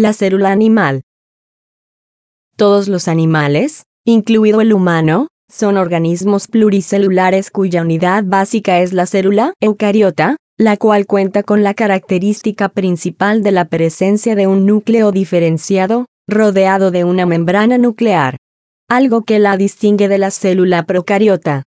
La célula animal. Todos los animales, incluido el humano, son organismos pluricelulares cuya unidad básica es la célula eucariota, la cual cuenta con la característica principal de la presencia de un núcleo diferenciado, rodeado de una membrana nuclear, algo que la distingue de la célula procariota.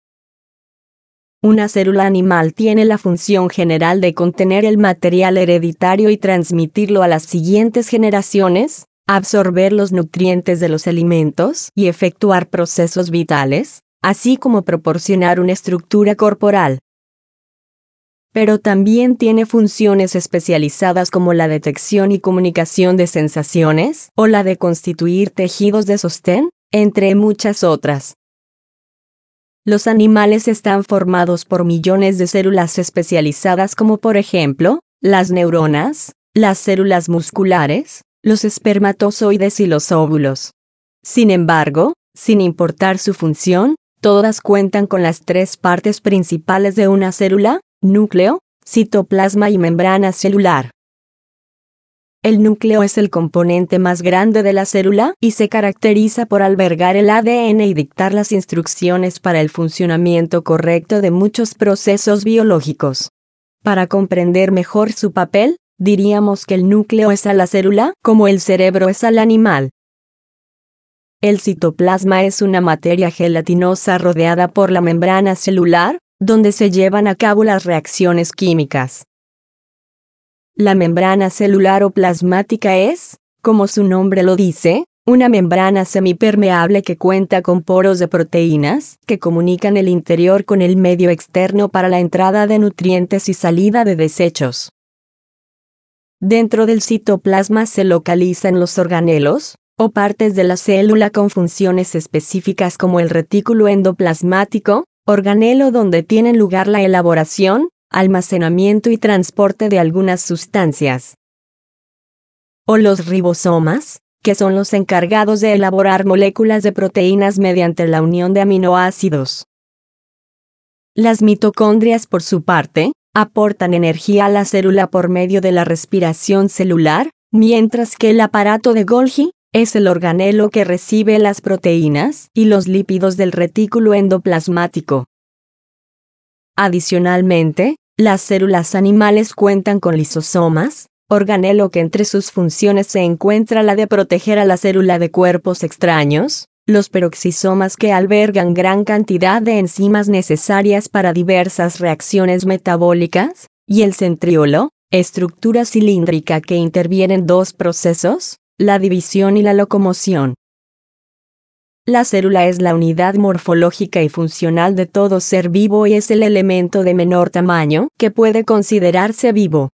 Una célula animal tiene la función general de contener el material hereditario y transmitirlo a las siguientes generaciones, absorber los nutrientes de los alimentos y efectuar procesos vitales, así como proporcionar una estructura corporal pero también tiene funciones especializadas como la detección y comunicación de sensaciones o la de constituir tejidos de sostén, entre muchas otras. Los animales están formados por millones de células especializadas como por ejemplo, las neuronas, las células musculares, los espermatozoides y los óvulos. Sin embargo, sin importar su función, todas cuentan con las tres partes principales de una célula, núcleo, citoplasma y membrana celular. El núcleo es el componente más grande de la célula y se caracteriza por albergar el ADN y dictar las instrucciones para el funcionamiento correcto de muchos procesos biológicos. Para comprender mejor su papel, diríamos que el núcleo es a la célula como el cerebro es al animal. El citoplasma es una materia gelatinosa rodeada por la membrana celular, donde se llevan a cabo las reacciones químicas. La membrana celular o plasmática es, como su nombre lo dice, una membrana semipermeable que cuenta con poros de proteínas que comunican el interior con el medio externo para la entrada de nutrientes y salida de desechos. Dentro del citoplasma se localizan los organelos, o partes de la célula con funciones específicas como el retículo endoplasmático, organelo donde tienen lugar la elaboración, almacenamiento y transporte de algunas sustancias. O los ribosomas, que son los encargados de elaborar moléculas de proteínas mediante la unión de aminoácidos. Las mitocondrias, por su parte, aportan energía a la célula por medio de la respiración celular, mientras que el aparato de Golgi, es el organelo que recibe las proteínas y los lípidos del retículo endoplasmático. Adicionalmente, las células animales cuentan con lisosomas, organelo que entre sus funciones se encuentra la de proteger a la célula de cuerpos extraños, los peroxisomas que albergan gran cantidad de enzimas necesarias para diversas reacciones metabólicas, y el centriolo, estructura cilíndrica que interviene en dos procesos, la división y la locomoción. La célula es la unidad morfológica y funcional de todo ser vivo y es el elemento de menor tamaño que puede considerarse vivo.